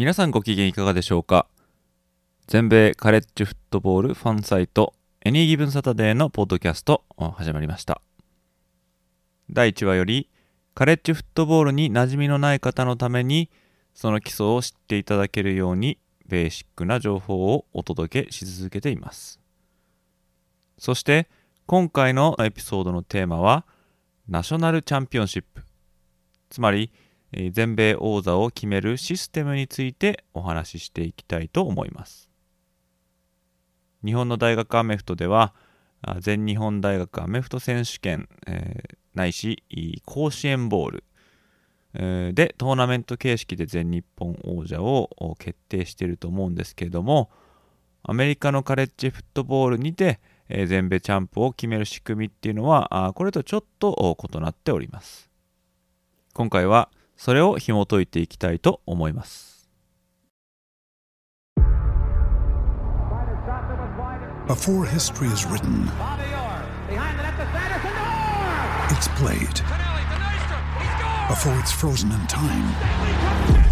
皆さんご機嫌いかがでしょうか？全米カレッジフットボールファンサイトエニーギブンサタデーのポッドキャスト始まりました。第1話よりカレッジフットボールに馴染みのない方のためにその基礎を知っていただけるようにベーシックな情報をお届けし続けています。そして今回のエピソードのテーマはナショナルチャンピオンシップ。つまり全米王座を決めるシステムについてお話ししていきたいと思います。日本の大学アメフトでは全日本大学アメフト選手権、えー、ないし甲子園ボール、えー、でトーナメント形式で全日本王者を決定していると思うんですけれどもアメリカのカレッジフットボールにて、えー、全米チャンプを決める仕組みっていうのはあこれとちょっと異なっております。今回はそれを紐解いていきたいと思います Before history is written, it's played. Before it's frozen in time,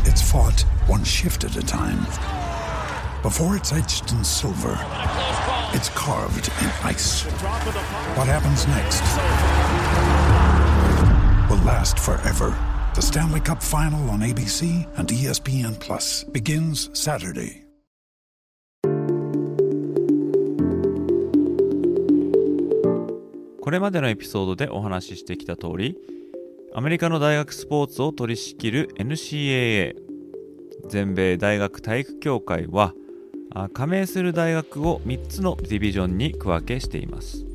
it's fought one shift at a time. Before it's etched in silver, it's carved in ice. What happens next will last forever. The Stanley Cup Final on ABC and ESPN Plus begins Saturday. これまでのエピソードでお話ししてきた通りアメリカの大学スポーツを取り仕切る NCAA 全米大学体育協会は加盟する大学を3つのディビジョンに区分けしています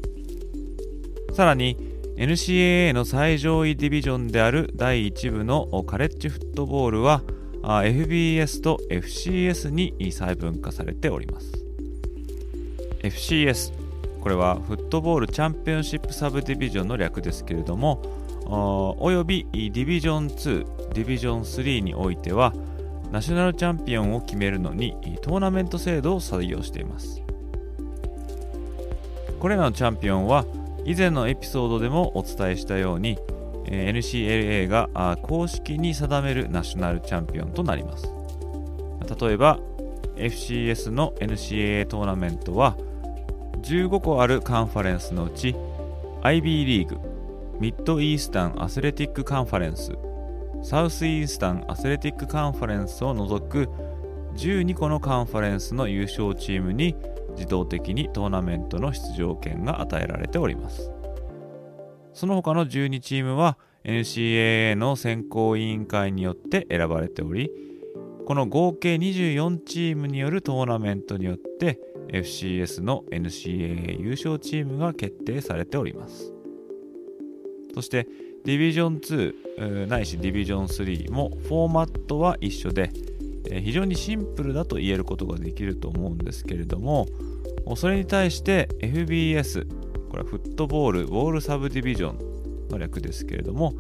さらに NCAA の最上位ディビジョンである第1部のカレッジフットボールは FBS と FCS に細分化されております。FCS これはフットボールチャンピオンシップサブディビジョンの略ですけれどもおよびディビジョン2ディビジョン3においてはナショナルチャンピオンを決めるのにトーナメント制度を採用しています。これらのチャンピオンは以前のエピソードでもお伝えしたように NCAA が公式に定めるナショナルチャンピオンとなります。例えば FCS の NCAA トーナメントは15個あるカンファレンスのうち アイビーリーグ、ミッドイースタンアスレティックカンファレンス、サウスイースタンアスレティックカンファレンスを除く12個のカンファレンスの優勝チームに自動的にトーナメントの出場権が与えられております。その他の12チームは NCAA の選考委員会によって選ばれており、この合計24チームによるトーナメントによって FCS の NCAA 優勝チームが決定されておりますそしてディビジョン2ないしディビジョン3もフォーマットは一緒でえ非常にシンプルだと言えることができると思うんですけれどもそれに対して FBS これはフットボールボールサブディビジョンの略ですけれども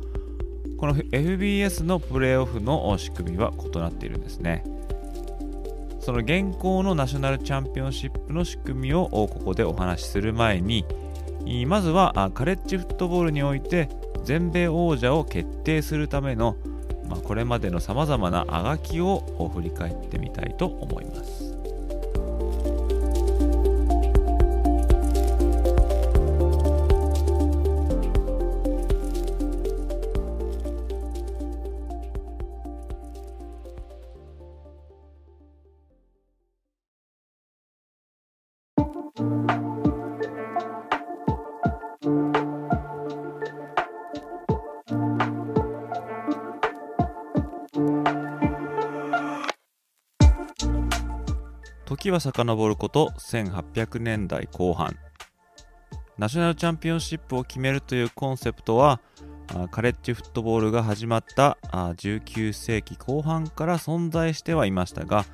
この FBS のプレーオフの仕組みは異なっているんですね。その現行のナショナルチャンピオンシップの仕組みをここでお話しする前にまずはカレッジフットボールにおいて全米王者を決定するための、まあ、これまでのさまざまなあがきを振り返ってみたいと思います。は遡ること1800年代後半。ナショナルチャンピオンシップを決めるというコンセプトはカレッジフットボールが始まった19世紀後半から存在してはいましたが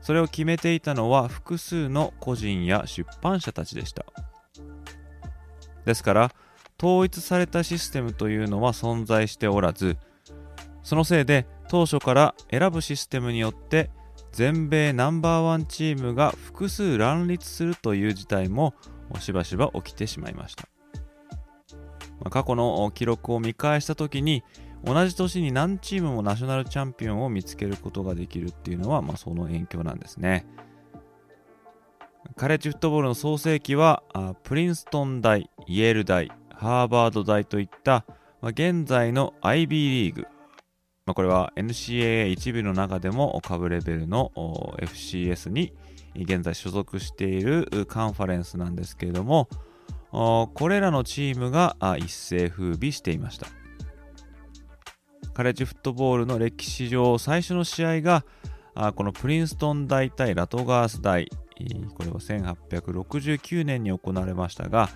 それを決めていたのは複数の個人や出版社たちでした。ですから統一されたシステムというのは存在しておらずそのせいで当初から選ぶシステムによって全米ナンバーワンチームが複数乱立するという事態もしばしば起きてしまいました、過去の記録を見返した時に同じ年に何チームもナショナルチャンピオンを見つけることができるっていうのは、まあ、その影響なんですね。カレッジフットボールの創世期はプリンストン大、イェール大、ハーバード大といった、まあ、現在の IB リーグ、まあ、これは NCAA 一部の中でも下部レベルの FCS に現在所属しているカンファレンスなんですけれどもこれらのチームが一世風靡していました。カレッジフットボールの歴史上最初の試合がこのプリンストン大対ラトガース大これは1869年に行われましたが、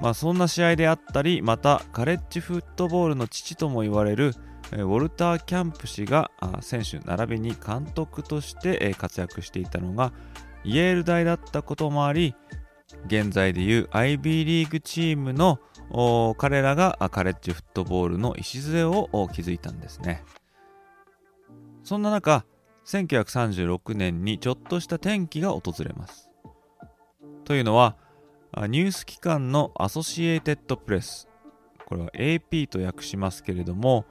まあ、そんな試合であったりまたカレッジフットボールの父とも言われるウォルター・キャンプ氏が選手並びに監督として活躍していたのがイェール大だったこともあり現在でいう IB リーグチームの彼らがカレッジフットボールの礎を築いたんですね。そんな中1936年にちょっとした転機が訪れます。というのはニュース機関のアソシエイテッドプレスこれは AP と訳しますけれども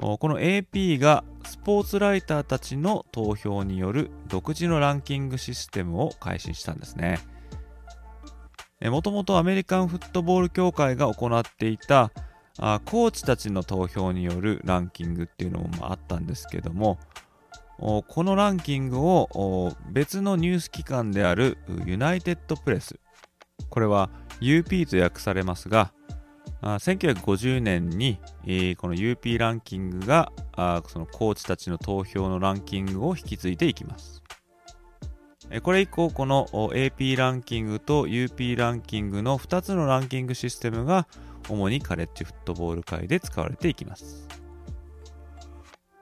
この AP がスポーツライターたちの投票による独自のランキングシステムを開始したんですね。もともとアメリカンフットボール協会が行っていたあコーチたちの投票によるランキングっていうのもあったんですけどもこのランキングを別のニュース機関であるユナイテッドプレスこれは UP と訳されますが1950年に、この UP ランキングがそのコーチたちの投票のランキングを引き継いでいきます。これ以降、この AP ランキングと UP ランキングの2つのランキングシステムが主にカレッジフットボール界で使われていきます。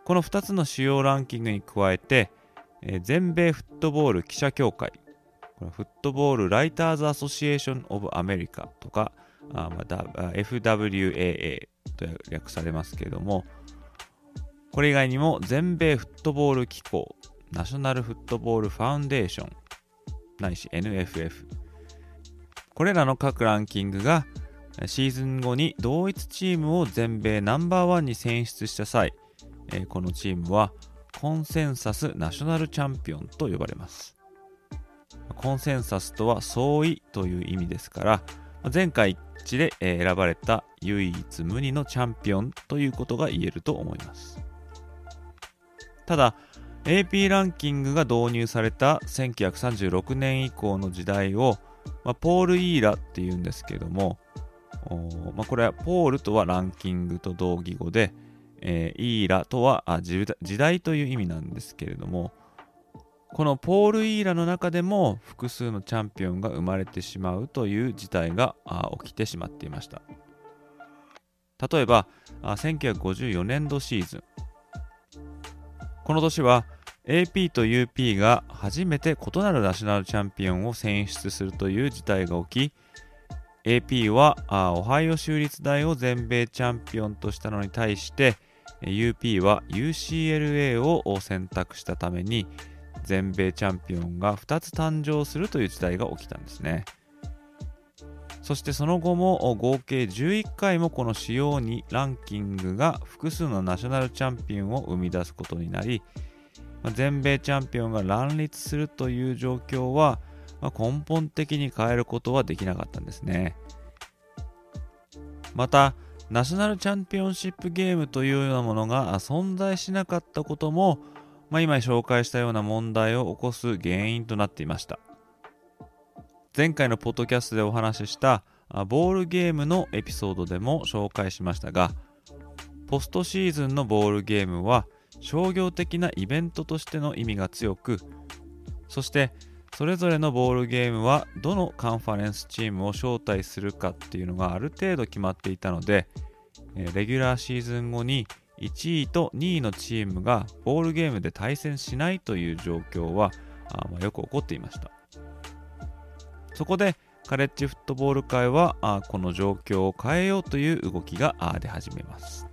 この2つの主要ランキングに加えて、全米フットボール記者協会、フットボールライターズアソシエーションオブアメリカとか、あまた FWAA と略されますけれども、これ以外にも全米フットボール機構、ナショナルフットボールファウンデーション、ないし NFF、これらの各ランキングがシーズン後に同一チームを全米ナンバーワンに選出した際、このチームはコンセンサスナショナルチャンピオンと呼ばれます。コンセンサスとは相違という意味ですから、前回一致で選ばれた唯一無二のチャンピオンということが言えると思います。ただ、AP ランキングが導入された1936年以降の時代を、まあ、ポール・イーラっていうんですけども、まあ、これはポールとはランキングと同義語で、えー、イーラとは時代という意味なんですけれども、このポール・イーラの中でも複数のチャンピオンが生まれてしまうという事態が起きてしまっていました。例えば1954年度シーズン。この年は AP と UP が初めて異なるナショナルチャンピオンを選出するという事態が起き AP はオハイオ州立大を全米チャンピオンとしたのに対して UP は UCLA を選択したために全米チャンピオンが2つ誕生するという時代が起きたんですね。そしてその後も合計11回もこの主要にランキングが複数のナショナルチャンピオンを生み出すことになり、全米チャンピオンが乱立するという状況は根本的に変えることはできなかったんですね。また、ナショナルチャンピオンシップゲームというようなものが存在しなかったこともまあ、今紹介したような問題を起こす原因となっていました。前回のポッドキャストでお話ししたボールゲームのエピソードでも紹介しましたがポストシーズンのボールゲームは商業的なイベントとしての意味が強くそしてそれぞれのボールゲームはどのカンファレンスチームを招待するかっていうのがある程度決まっていたのでレギュラーシーズン後に1位と2位のチームがボールゲームで対戦しないという状況はあ、まあ、よく起こっていました。そこでカレッジフットボール界はあこの状況を変えようという動きが出始めます。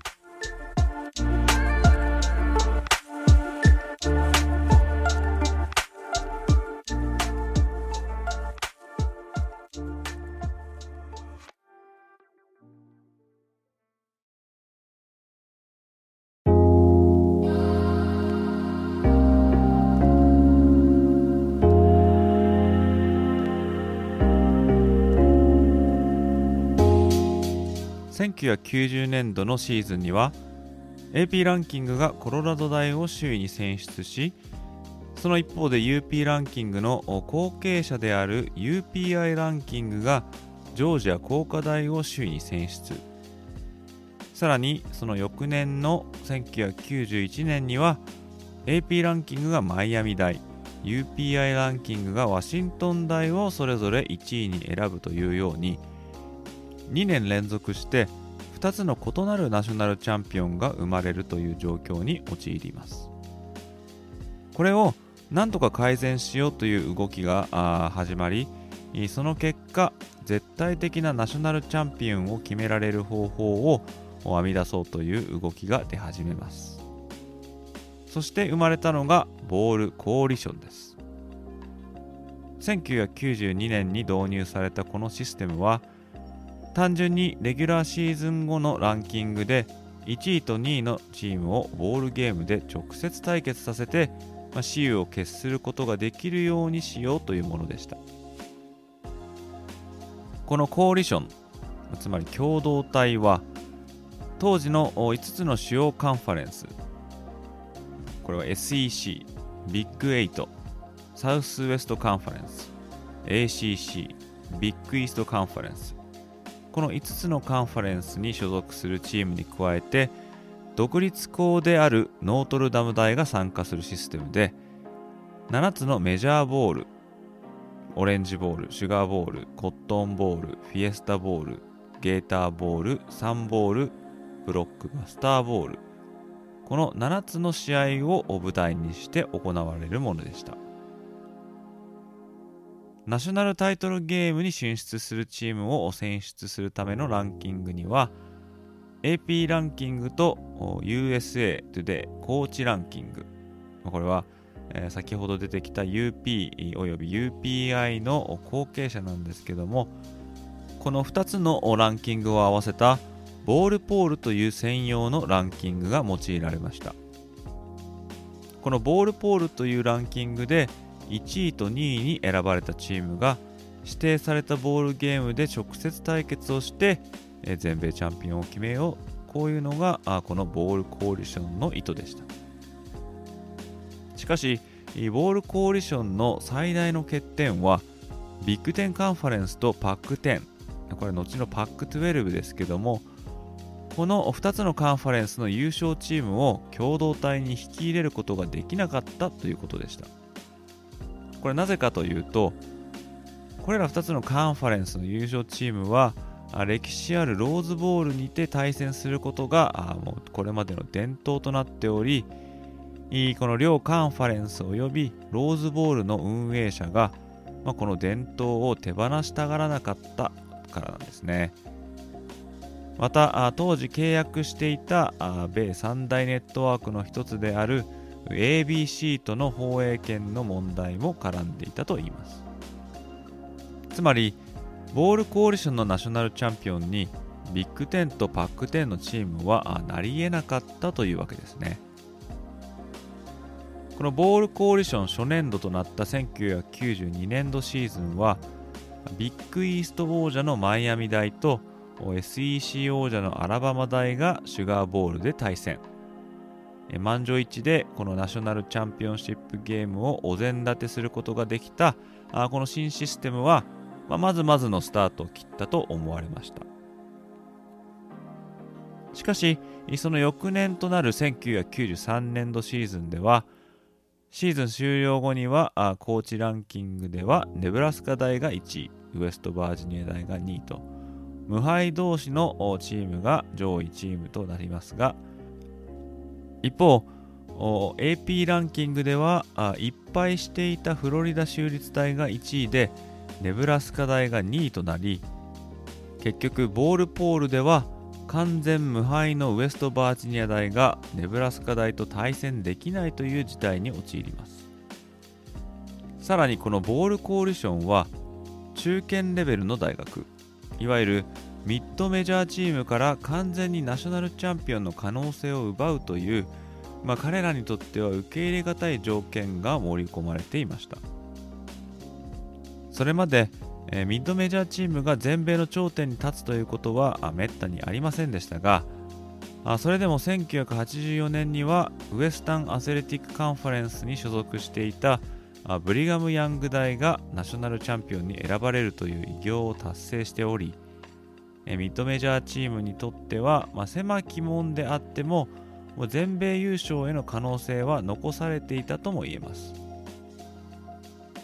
1990年度のシーズンには AP ランキングがコロラド大を首位に選出しその一方で UP ランキングの後継者である UPI ランキングがジョージア工科大を首位に選出。さらにその翌年の1991年には AP ランキングがマイアミ大 UPI ランキングがワシントン大をそれぞれ1位に選ぶというように2年連続して2つの異なるナショナルチャンピオンが生まれるという状況に陥ります。これをなんとか改善しようという動きが始まりその結果絶対的なナショナルチャンピオンを決められる方法を編み出そうという動きが出始めます。そして生まれたのがボールコーリションです。1992年に導入されたこのシステムは単純にレギュラーシーズン後のランキングで1位と2位のチームをボールゲームで直接対決させて、まあ、雌雄を決することができるようにしようというものでした。このコーリションつまり共同体は当時の5つの主要カンファレンスこれは SEC ビッグ8サウスウエストカンファレンス ACC ビッグイーストカンファレンスこの5つのカンファレンスに所属するチームに加えて独立校であるノートルダム大が参加するシステムで7つのメジャーボールオレンジボール、シュガーボール、コットンボール、フィエスタボール、ゲーターボール、サンボール、ブロックバスターボール。この7つの試合を舞台にして行われるものでした。ナショナルタイトルゲームに進出するチームを選出するためのランキングには AP ランキングと USA Today コーチランキング。これは、先ほど出てきた UP および UPI の後継者なんですけどもこの2つのランキングを合わせたボールポールという専用のランキングが用いられました。このボールポールというランキングで1位と2位に選ばれたチームが指定されたボールゲームで直接対決をして全米チャンピオンを決めよう。こういうのがこのボールコーリションの意図でした。しかしボールコーリションの最大の欠点はビッグ10カンファレンスとパック10これ後のパック12ですけどもこの2つのカンファレンスの優勝チームを共同体に引き入れることができなかったということでした。これなぜかというとこれら2つのカンファレンスの優勝チームは歴史あるローズボールにて対戦することがもうこれまでの伝統となっておりこの両カンファレンス及びローズボールの運営者が、まあ、この伝統を手放したがらなかったからなんですね。また当時契約していた米三大ネットワークの一つである ABC との放映権の問題も絡んでいたといいます。つまりボールコーリションのナショナルチャンピオンにビッグ10とパック10のチームはなり得なかったというわけですね。このボールコーリション初年度となった1992年度シーズンはビッグイースト王者のマイアミ大と SEC 王者のアラバマ大がシュガーボールで対戦。満場一致でこのナショナルチャンピオンシップゲームをお膳立てすることができた。あこの新システムは、まあ、まずまずのスタートを切ったと思われました。しかしその翌年となる1993年度シーズンではシーズン終了後にはあコーチランキングではネブラスカ大が1位ウエストバージニア大が2位と無敗同士のチームが上位チームとなりますが一方 AP ランキングではいっぱいしていたフロリダ州立大が1位でネブラスカ大が2位となり結局ボールポールでは完全無敗のウエストバージニア大がネブラスカ大と対戦できないという事態に陥ります。さらにこのボールコーリションは中堅レベルの大学。いわゆるミッドメジャーチームから完全にナショナルチャンピオンの可能性を奪うという、まあ、彼らにとっては受け入れがたい条件が盛り込まれていました。それまで、えー、ミッドメジャーチームが全米の頂点に立つということはめったにありませんでしたがあそれでも1984年にはウエスタンアスレティックカンファレンスに所属していたあブリガム・ヤング大がナショナルチャンピオンに選ばれるという偉業を達成しておりミッドメジャーチームにとっては、まあ、狭き門であっても全米優勝への可能性は残されていたとも言えます。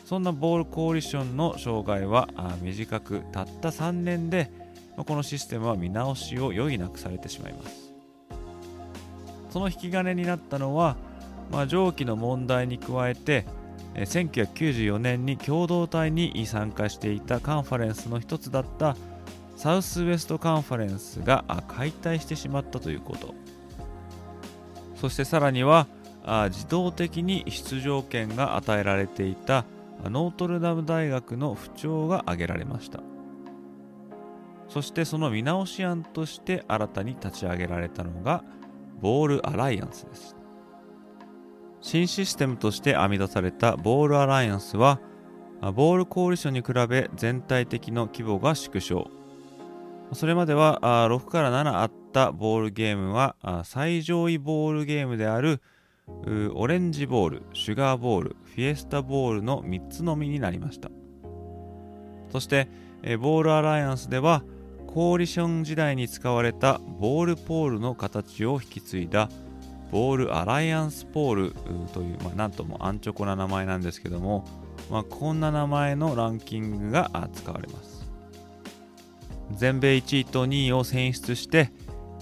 そんなボールコーリションの障害は短くたった3年でこのシステムは見直しを余儀なくされてしまいます。その引き金になったのは、まあ、上記の問題に加えて1994年に共同体に参加していたカンファレンスの一つだったサウスウエストカンファレンスが解体してしまったということ。そしてさらには自動的に出場権が与えられていたノートルダム大学の不調が挙げられました。そしてその見直し案として新たに立ち上げられたのがボールアライアンスです。新システムとして編み出されたボールアライアンスはボールコーリションに比べ全体的の規模が縮小。それまでは6から7あったボールゲームは最上位ボールゲームであるオレンジボール、シュガーボール、フィエスタボールの3つのみになりました。そしてボールアライアンスではコーリション時代に使われたボールポールの形を引き継いだボールアライアンスポールという、まあ、なんともアンチョコな名前なんですけども、まあ、こんな名前のランキングが使われます。全米1位と2位を選出して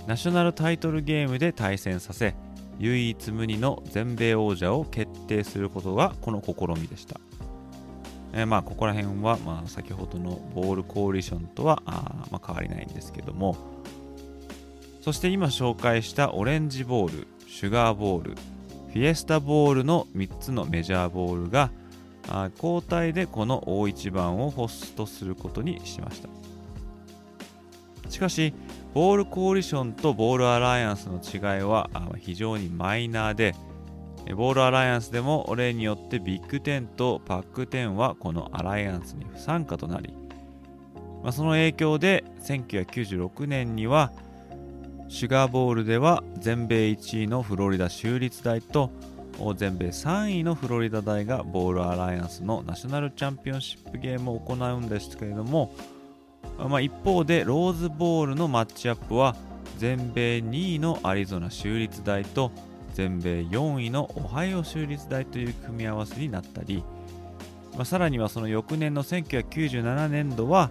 ナショナルタイトルゲームで対戦させ唯一無二の全米王者を決定することがこの試みでした、えー、まあここら辺はまあ先ほどのボールコーリションとはあまあ変わりないんですけども。そして今紹介したオレンジボールシュガーボール、フィエスタボールの3つのメジャーボールが交代でこの大一番をホストすることにしました。しかしボールコーリションとボールアライアンスの違いは非常にマイナーでボールアライアンスでも例によってビッグ10とパック10はこのアライアンスに不参加となり、まあ、その影響で1996年にはシュガーボールでは全米1位のフロリダ州立大と全米3位のフロリダ大がボールアライアンスのナショナルチャンピオンシップゲームを行うんですけれども、まあ、一方でローズボールのマッチアップは全米2位のアリゾナ州立大と全米4位のオハイオ州立大という組み合わせになったり、まあ、さらにはその翌年の1997年度は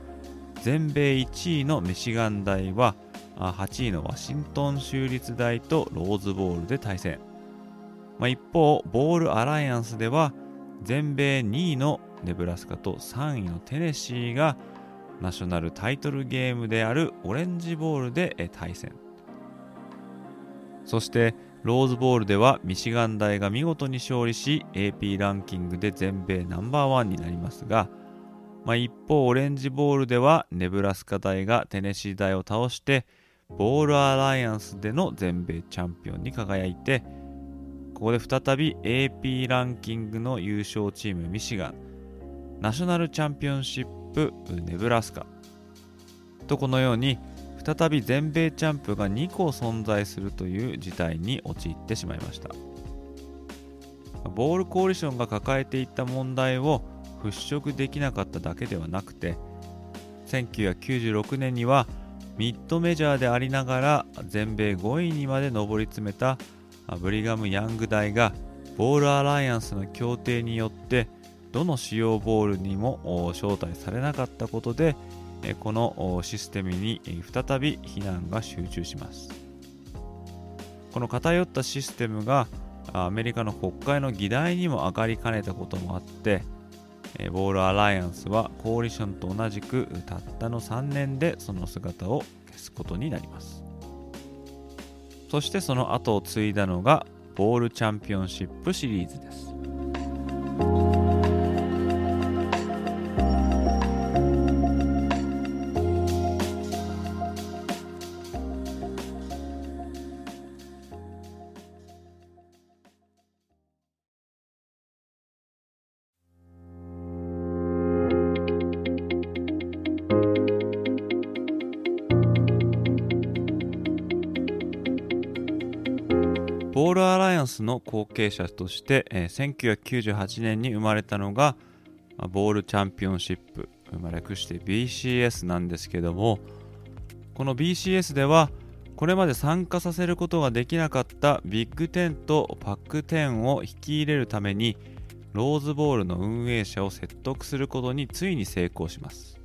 全米1位のミシガン大は8位のワシントン州立大とローズボールで対戦、まあ、一方ボールアライアンスでは全米2位のネブラスカと3位のテネシーがナショナルタイトルゲームであるオレンジボールで対戦。そしてローズボールではミシガン大が見事に勝利し AP ランキングで全米ナンバーワンになりますが、まあ、一方オレンジボールではネブラスカ大がテネシー大を倒してボールアライアンスでの全米チャンピオンに輝いてここで再び AP ランキングの優勝チームミシガン。ナショナルチャンピオンシップネブラスカ。とこのように再び全米チャンプが2個存在するという事態に陥ってしまいました。ボールコーリションが抱えていた問題を払拭できなかっただけではなくて1996年にはミッドメジャーでありながら全米5位にまで上り詰めたブリガム・ヤング大がボールアライアンスの協定によってどの主要ボールにも招待されなかったことでこのシステムに再び非難が集中します。この偏ったシステムがアメリカの国会の議題にも上がりかねたこともあってボールアライアンスはコーリションと同じくたったの3年でその姿を消すことになります。そしてその後を継いだのがボールチャンピオンシップシリーズです。の後継者として、えー、1998年に生まれたのがボールチャンピオンシップ、まあ、略して BCS なんですけどもこの BCS ではこれまで参加させることができなかったビッグ10とパック10を引き入れるためにローズボールの運営者を説得することについに成功します。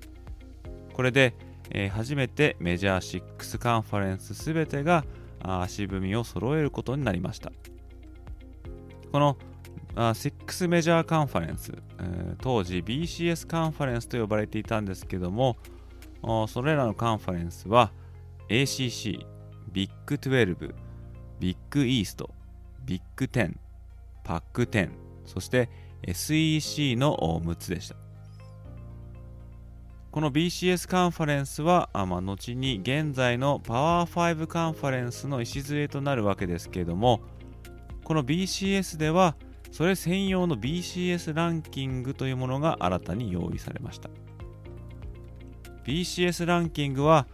これで、えー、初めてメジャー6カンファレンス全てが足踏みを揃えることになりました。このあ6メジャーカンファレンス、え当時 BCS カンファレンスと呼ばれていたんですけどもそれらのカンファレンスは ACC、ビッグ12、ビッグイースト、ビッグ10、パック10、そして SEC の6つでした。この BCS カンファレンスは、あまあ、後に現在のパワー5カンファレンスの礎となるわけですけれども、この BCS では、それ専用の BCS ランキングというものが新たに用意されました。BCS ランキングは、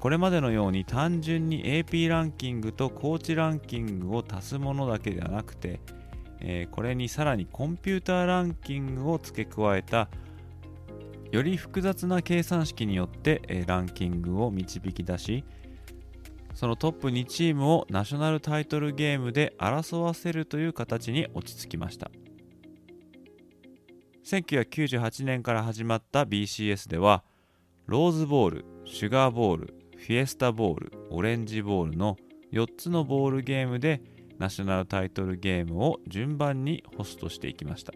これまでのように単純に AP ランキングとコーチランキングを足すものだけではなくて、これにさらにコンピューターランキングを付け加えたより複雑な計算式によって、ランキングを導き出しそのトップ2チームをナショナルタイトルゲームで争わせるという形に落ち着きました。1998年から始まった BCS ではローズボール、シュガーボール、フィエスタボール、オレンジボールの4つのボールゲームでナショナルタイトルゲームを順番にホストしていきました。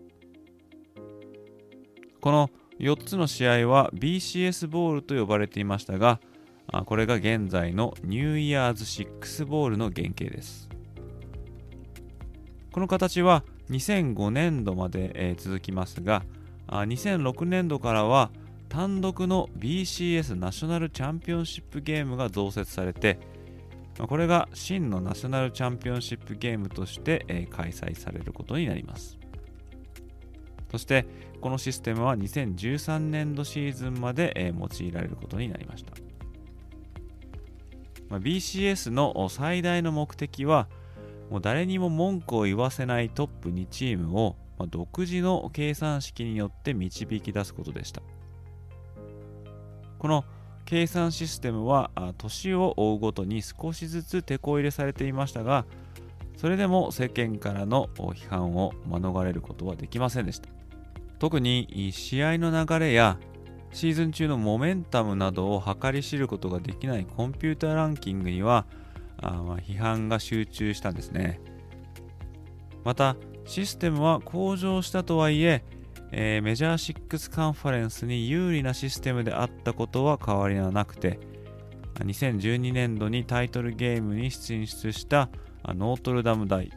この4つの試合は BCS ボールと呼ばれていましたが、これが現在のニューイヤーズ6ボールの原型です。この形は2005年度まで、続きますが、2006年度からは単独の BCS ナショナルチャンピオンシップゲームが増設されて、これが真のナショナルチャンピオンシップゲームとして開催されることになります。そしてこのシステムは2013年度シーズンまで、え用いられることになりました、まあ、BCS の最大の目的はもう誰にも文句を言わせないトップ2チームを、まあ、独自の計算式によって導き出すことでした。この計算システムは年を追うごとに少しずつ手こ入れされていましたがそれでも世間からの批判を免れることはできませんでした。特に試合の流れやシーズン中のモメンタムなどを計り知ることができないコンピューターランキングにはあま批判が集中したんですね。またシステムは向上したとはいええー、メジャー6カンファレンスに有利なシステムであったことは変わりはなくて2012年度にタイトルゲームに進出したノートルダム大、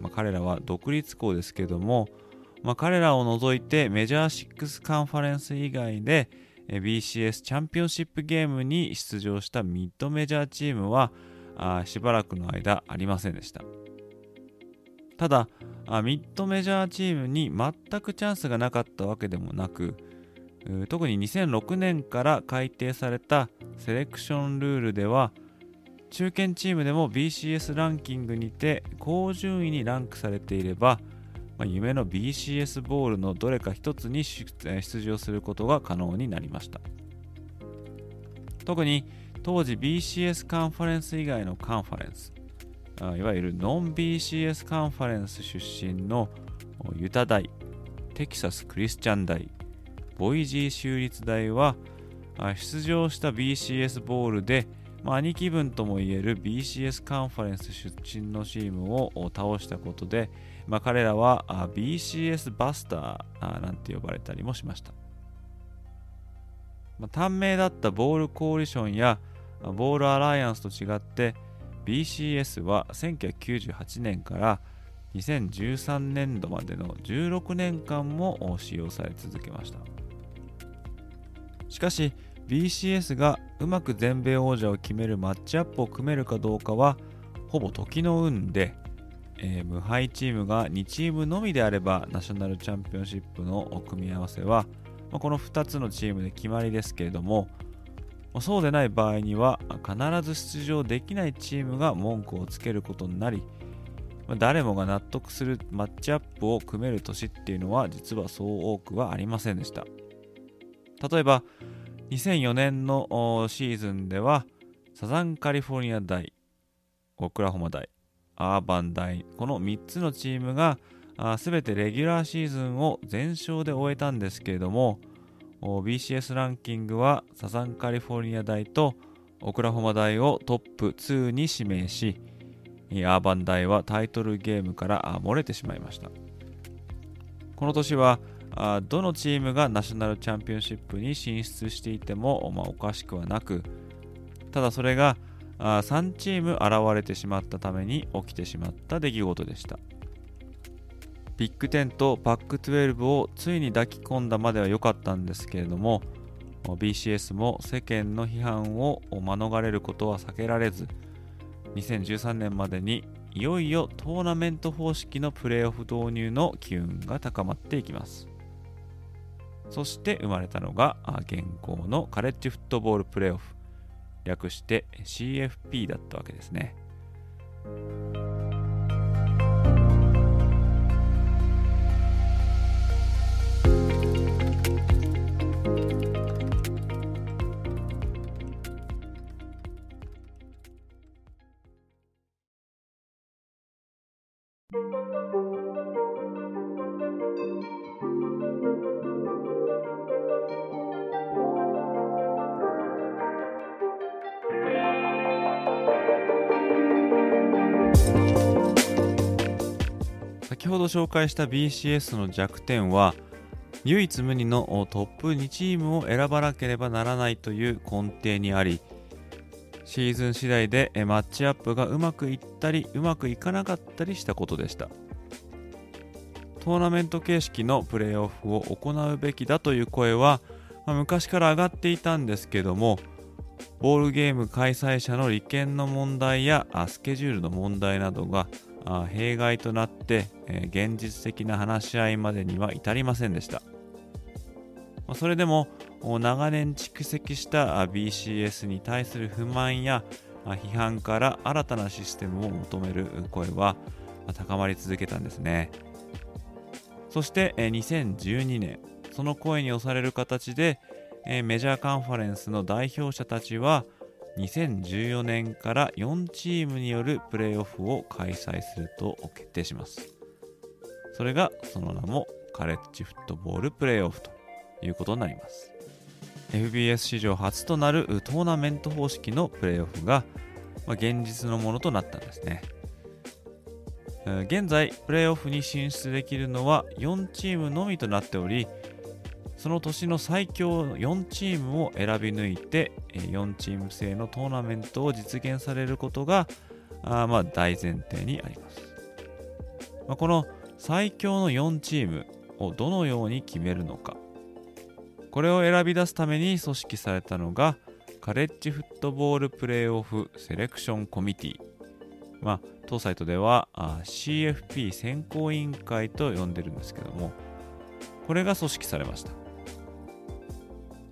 まあ、彼らは独立校ですけどもまあ、彼らを除いてメジャー6カンファレンス以外で BCS チャンピオンシップゲームに出場したミッドメジャーチームはあしばらくの間ありませんでした。ただミッドメジャーチームに全くチャンスがなかったわけでもなく特に2006年から改定されたセレクションルールでは中堅チームでも BCS ランキングにて高順位にランクされていればまあ、夢の BCS ボールのどれか一つに出場することが可能になりました。特に当時 BCS カンファレンス以外のカンファレンスいわゆるノン BCS カンファレンス出身のユタ大テキサス・クリスチャン大ボイジー州立大は出場した BCS ボールで、まあ、兄貴分ともいえる BCS カンファレンス出身のチームを倒したことで、まあ、彼らは BCS バスターなんて呼ばれたりもしました。まあ、短命だったボールコーリションやボールアライアンスと違って BCS は1998年から2013年度までの16年間も使用され続けましたしかし BCS がうまく全米王者を決めるマッチアップを組めるかどうかはほぼ時の運で、えー、無敗チームが2チームのみであればナショナルチャンピオンシップの組み合わせは、まあ、この2つのチームで決まりですけれどもそうでない場合には必ず出場できないチームが文句をつけることになり誰もが納得するマッチアップを組める年っていうのは実はそう多くはありませんでした。例えば2004年のシーズンではサザンカリフォルニア大オクラホマ大アーバン大この3つのチームが全てレギュラーシーズンを全勝で終えたんですけれども BCS ランキングはサザンカリフォルニア大とオクラホマ大をトップ2に指名しアーバン大はタイトルゲームから漏れてしまいました。この年はどのチームがナショナルチャンピオンシップに進出していても、まあ、おかしくはなくただそれが3チーム現れてしまったために起きてしまった出来事でした。ビッグ10とパック12をついに抱き込んだまでは良かったんですけれども BCS も世間の批判を免れることは避けられず2013年までにいよいよトーナメント方式のプレーオフ導入の機運が高まっていきます。そして生まれたのが現行のカレッジフットボールプレーオフ略して CFP だったわけですね。先ほど紹介した BCS の弱点は唯一無二のトップ2チームを選ばなければならないという根底にありシーズン次第でマッチアップがうまくいったりうまくいかなかったりしたことでした。トーナメント形式のプレーオフを行うべきだという声は、まあ、昔から上がっていたんですけどもボールゲーム開催者の利権の問題やスケジュールの問題などが弊害となって、え現実的な話し合いまでには至りませんでした。それでも長年蓄積した BCS に対する不満や批判から新たなシステムを求める声は高まり続けたんですね。そして2012年、その声に押される形でメジャーカンファレンスの代表者たちは2014年から4チームによるプレーオフを開催すると決定します。それがその名もカレッジフットボールプレーオフということになります。FBS 史上初となるトーナメント方式のプレーオフが、ま、現実のものとなったんですね。現在、プレーオフに進出できるのは4チームのみとなっており、その年の最強4チームを選び抜いて4チーム制のトーナメントを実現されることがあまあ大前提にあります、まあ、この最強の4チームをどのように決めるのか。これを選び出すために組織されたのがカレッジフットボールプレーオフセレクションコミティ。まあ当サイトではあ CFP 選考委員会と呼んでるんですけどもこれが組織されました。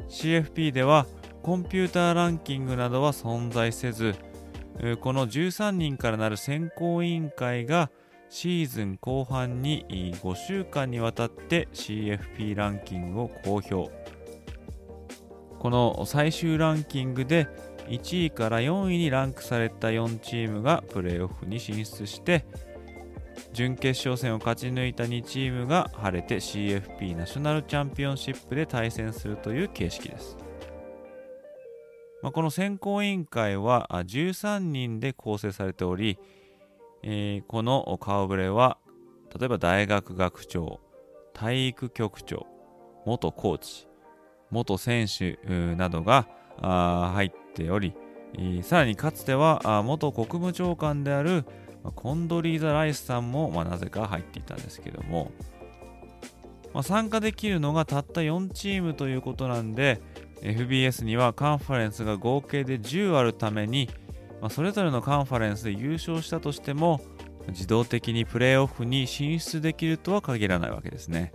CFP ではコンピューターランキングなどは存在せずこの13人からなる選考委員会がシーズン後半に5週間にわたって CFP ランキングを公表。この最終ランキングで1位から4位にランクされた4チームがプレーオフに進出して準決勝戦を勝ち抜いた2チームが晴れて CFP ナショナルチャンピオンシップで対戦するという形式です。まあ、この選考委員会は13人で構成されており、えー、この顔ぶれは例えば大学学長体育局長元コーチ元選手などが入っておりさらにかつては元国務長官であるまコンドリーザ・ライスさんも、ま、なぜか入っていたんですけども、まあ、参加できるのがたった4チームということなんで FBS にはカンファレンスが合計で10あるために、まあ、それぞれのカンファレンスで優勝したとしても自動的にプレーオフに進出できるとは限らないわけですね、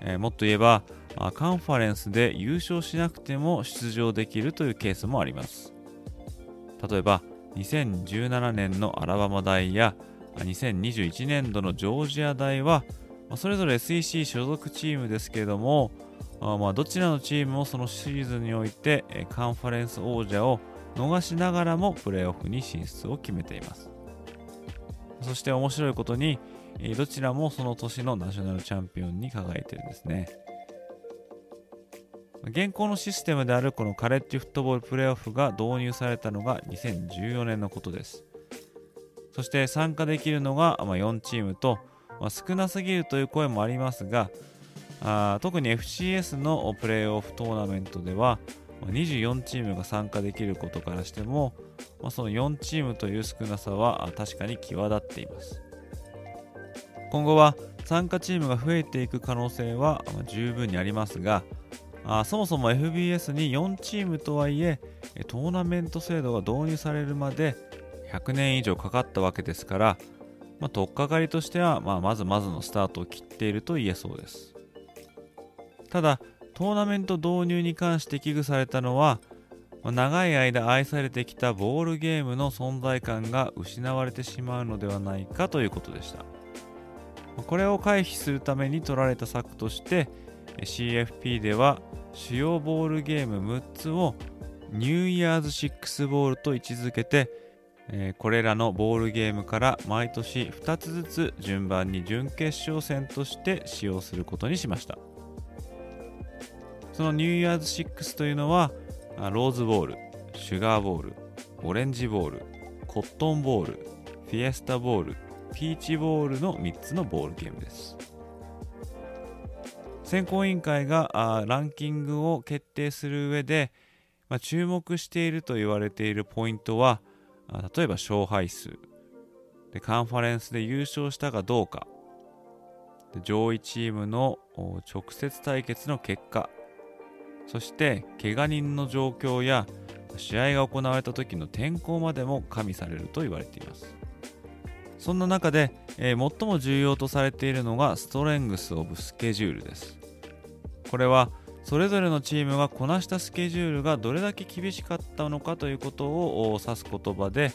えー、もっと言えばカンファレンスで優勝しなくても出場できるというケースもあります。例えば2017年のアラバマ大や2021年度のジョージア大はそれぞれ SEC 所属チームですけれどもまあどちらのチームもそのシーズンにおいてカンファレンス王者を逃しながらもプレーオフに進出を決めています。そして面白いことにどちらもその年のナショナルチャンピオンに輝いてるんですね。現行のシステムであるこのカレッジフットボールプレーオフが導入されたのが2014年のことです。そして参加できるのが4チームと、まあ、少なすぎるという声もありますが、あ特に FCS のプレーオフトーナメントでは24チームが参加できることからしても、まあ、その4チームという少なさは確かに際立っています今後は参加チームが増えていく可能性は十分にありますが、あそもそも FBS に4チームとはいえトーナメント制度が導入されるまで100年以上かかったわけですから、まあ、取っかかりとしては、まあ、まずまずのスタートを切っていると言えそうです。ただトーナメント導入に関して危惧されたのは、まあ、長い間愛されてきたボールゲームの存在感が失われてしまうのではないかということでした。これを回避するために取られた策として CFP では主要ボールゲーム6つをニューイヤーズ6ボールと位置づけて、えー、これらのボールゲームから毎年2つずつ順番に準決勝戦として使用することにしました。そのニューイヤーズ6というのはローズボールシュガーボールオレンジボールコットンボールフィエスタボールピーチボールの3つのボールゲームです。選考委員会がランキングを決定する上で、まあ、注目していると言われているポイントは例えば勝敗数。でカンファレンスで優勝したかどうか。上位チームの直接対決の結果。そして怪我人の状況や試合が行われた時の天候までも加味されると言われています。そんな中で、えー、最も重要とされているのがストレングス・オブ・スケジュールです。これはそれぞれのチームがこなしたスケジュールがどれだけ厳しかったのかということを指す言葉で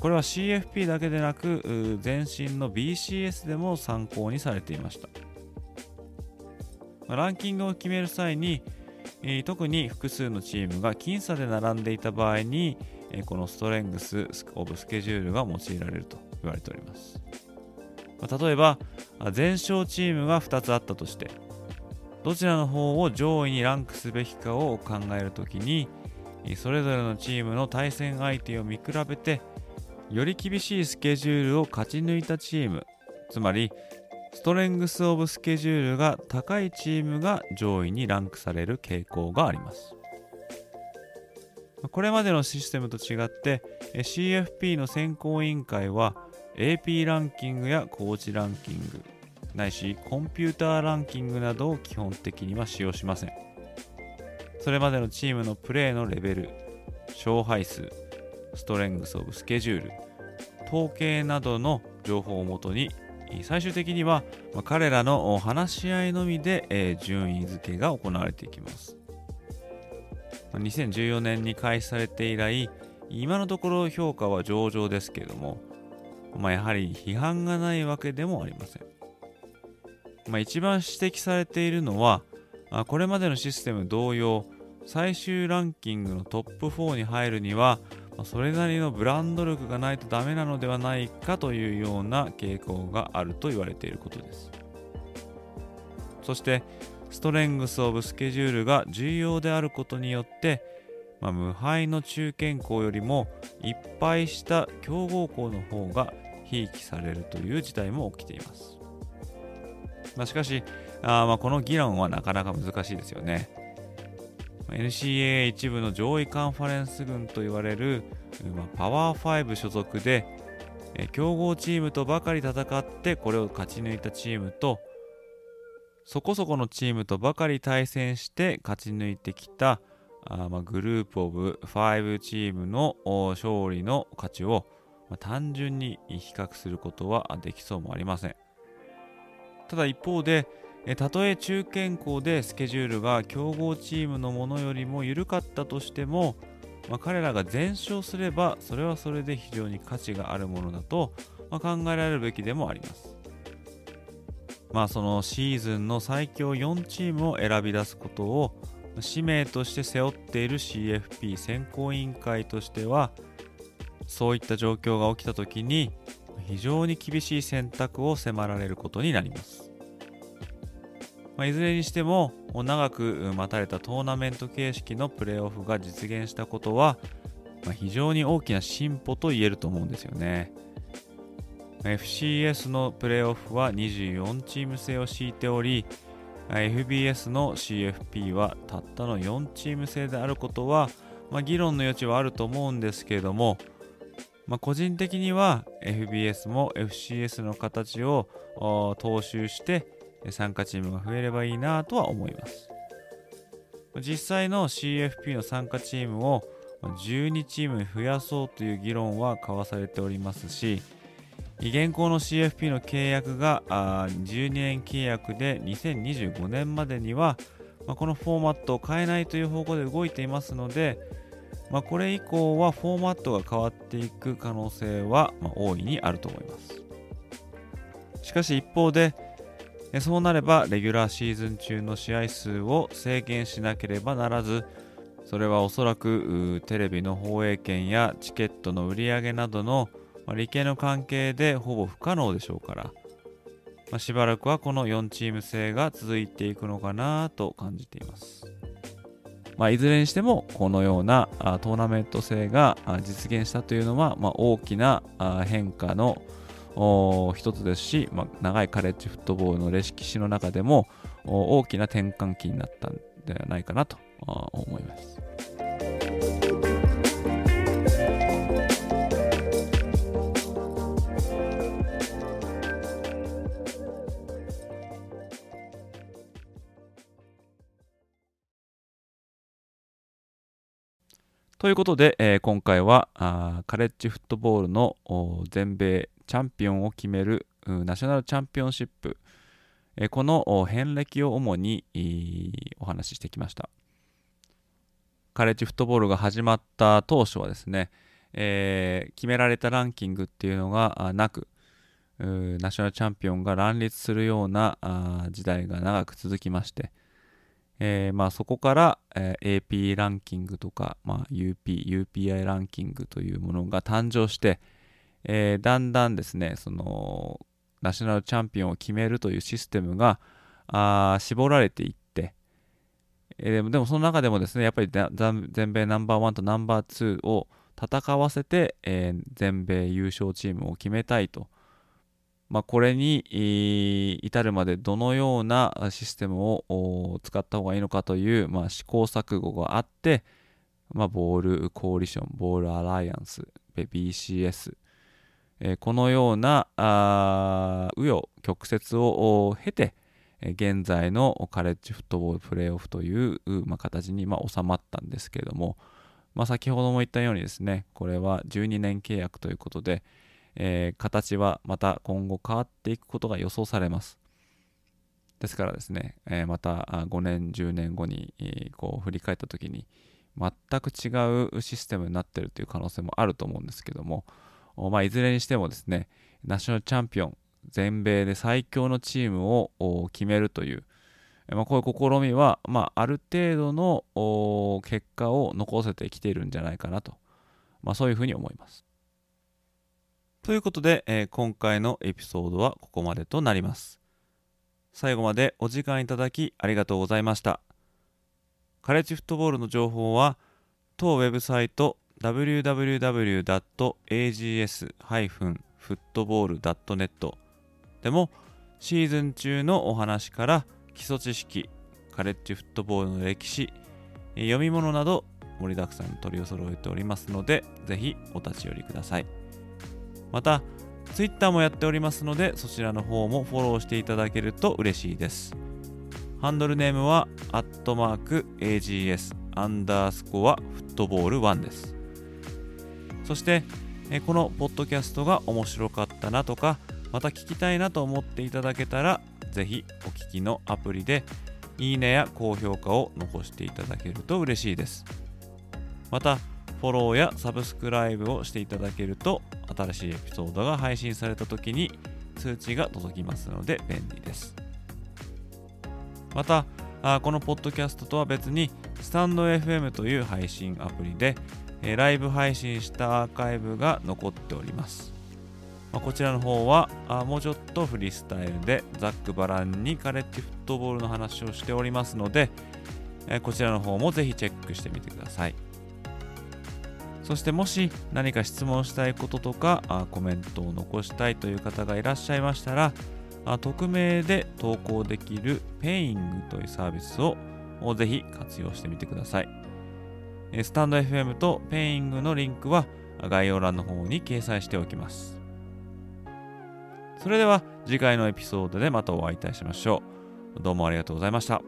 これは CFP だけでなく前身の BCS でも参考にされていました。ランキングを決める際に特に複数のチームが僅差で並んでいた場合にこのストレングス・オブ・スケジュールが用いられると言われております。例えば全勝チームが2つあったとしてどちらの方を上位にランクすべきかを考えるときにそれぞれのチームの対戦相手を見比べてより厳しいスケジュールを勝ち抜いたチームつまりストレングス・オブ・スケジュールが高いチームが上位にランクされる傾向があります。これまでのシステムと違って CFP の選考委員会は AP ランキングやコーチランキングないしコンピューターランキングなどを基本的には使用しません。それまでのチームのプレーのレベル勝敗数ストレングスオブスケジュール統計などの情報をもとに最終的には彼らの話し合いのみで順位付けが行われていきます。2014年に開始されて以来今のところ評価は上々ですけれども、まあ、やはり批判がないわけでもありません。まあ、一番指摘されているのはあこれまでのシステム同様最終ランキングのトップ4に入るにはそれなりのブランド力がないとダメなのではないかというような傾向があると言われていることですそしてストレングス・オブ・スケジュールが重要であることによってまあ、無敗の中堅校よりもいっぱいした強豪校の方がひいきされるという事態も起きています。まあ、しかしあまこの議論はなかなか難しいですよね。NCAA 一部の上位カンファレンス群と言われる、ま、パワー5所属で強豪チームとばかり戦ってこれを勝ち抜いたチームとそこそこのチームとばかり対戦して勝ち抜いてきたあまグループオブ5チームの勝利の価値を、ま、単純に比較することはできそうもありません。ただ一方で、たとえ中堅校でスケジュールが強豪チームのものよりも緩かったとしても、まあ、彼らが全勝すればそれはそれで非常に価値があるものだと、まあ、考えられるべきでもあります。まあそのシーズンの最強4チームを選び出すことを使命として背負っている CFP 選考委員会としてはそういった状況が起きた時に非常に厳しい選択を迫られることになります。まあ、いずれにしても長く待たれたトーナメント形式のプレーオフが実現したことは、まあ、非常に大きな進歩と言えると思うんですよね。FCS のプレーオフは24チーム制を敷いており FBS の CFP はたったの4チーム制であることは、まあ、議論の余地はあると思うんですけれども、まあ、個人的には FBS も FCS の形を踏襲して参加チームが増えればいいなとは思います。実際の CFP の参加チームを12チームに増やそうという議論は交わされておりますし現行の CFP の契約が12年契約で2025年までには、ま、このフォーマットを変えないという方向で動いていますので、まあ、これ以降はフォーマットが変わっていく可能性は、ま、大いにあると思いますしかし一方でそうなればレギュラーシーズン中の試合数を制限しなければならずそれはおそらくテレビの放映権やチケットの売り上げなどの利権の関係でほぼ不可能でしょうから、まあ、しばらくはこの4チーム制が続いていくのかなと感じています。まあ、いずれにしてもこのようなトーナメント制が実現したというのは、まあ、大きな変化の一つですし、まあ、長いカレッジフットボールの歴史の中でも大きな転換期になったんではないかなと思います。ということで、えー、今回はあカレッジフットボールの全米チャンピオンを決めるナショナルチャンピオンシップ、えー、この遍歴を主にお話ししてきました。カレッジフットボールが始まった当初はですね、えー、決められたランキングっていうのがなく、ナショナルチャンピオンが乱立するような時代が長く続きまして、えー、まあ、そこから、えー、AP ランキングとか、まあ、UP、UPI ランキングというものが誕生して、えー、だんだんですね、その、ナショナルチャンピオンを決めるというシステムがあ絞られていって、えでもでもその中でもですね、やっぱり全米ナンバーワンとナンバー2を戦わせて、え全米優勝チームを決めたいとまあ、これに至るまでどのようなシステムを使った方がいいのかという、ま、試行錯誤があって、ま、ボールコーリション、ボールアライアンス、BCS、え、このような紆余曲折を経て、現在のカレッジフットボールプレーオフという、ま、形に、ま、収まったんですけれども、ま、先ほども言ったようにですね、これは12年契約ということで、えー、形はまた今後変わっていくことが予想されます。ですからですね、えー、また5年、10年後に、えー、こう振り返った時に全く違うシステムになっているという可能性もあると思うんですけども、まあ、いずれにしてもですね、ナショナルチャンピオン、全米で最強のチームを決めるという、まあ、こういう試みは、まあ、ある程度の結果を残せてきているんじゃないかなと、まあ、そういうふうに思います。ということで、えー、今回のエピソードはここまでとなります。最後までお時間いただきありがとうございました。カレッジフットボールの情報は当ウェブサイト www.ags-football.net でもシーズン中のお話から基礎知識、カレッジフットボールの歴史、読み物など盛りだくさん取り揃えておりますので、ぜひお立ち寄りください。また、Twitter もやっておりますので、そちらの方もフォローしていただけると嬉しいです。ハンドルネームは、アットマーク AGS アンダースコアフットボール1です。そして、このポッドキャストが面白かったなとか、また聞きたいなと思っていただけたら、ぜひお聞きのアプリで、いいねや高評価を残していただけると嬉しいです。また、フォローやサブスクライブをしていただけると、新しいエピソードが配信された時に通知が届きますので便利です。また、このポッドキャストとは別に、スタンド FM という配信アプリで、ライブ配信したアーカイブが残っております。こちらの方はもうちょっとフリースタイルでザックバランにカレッジフットボールの話をしておりますので、こちらの方もぜひチェックしてみてください。そしてもし何か質問したいこととかあコメントを残したいという方がいらっしゃいましたらあ匿名で投稿できる Peing というサービスをぜひ活用してみてください。スタンド FM とペイングのリンクは概要欄の方に掲載しておきます。それでは次回のエピソードでまたお会いいたしましょう。どうもありがとうございました。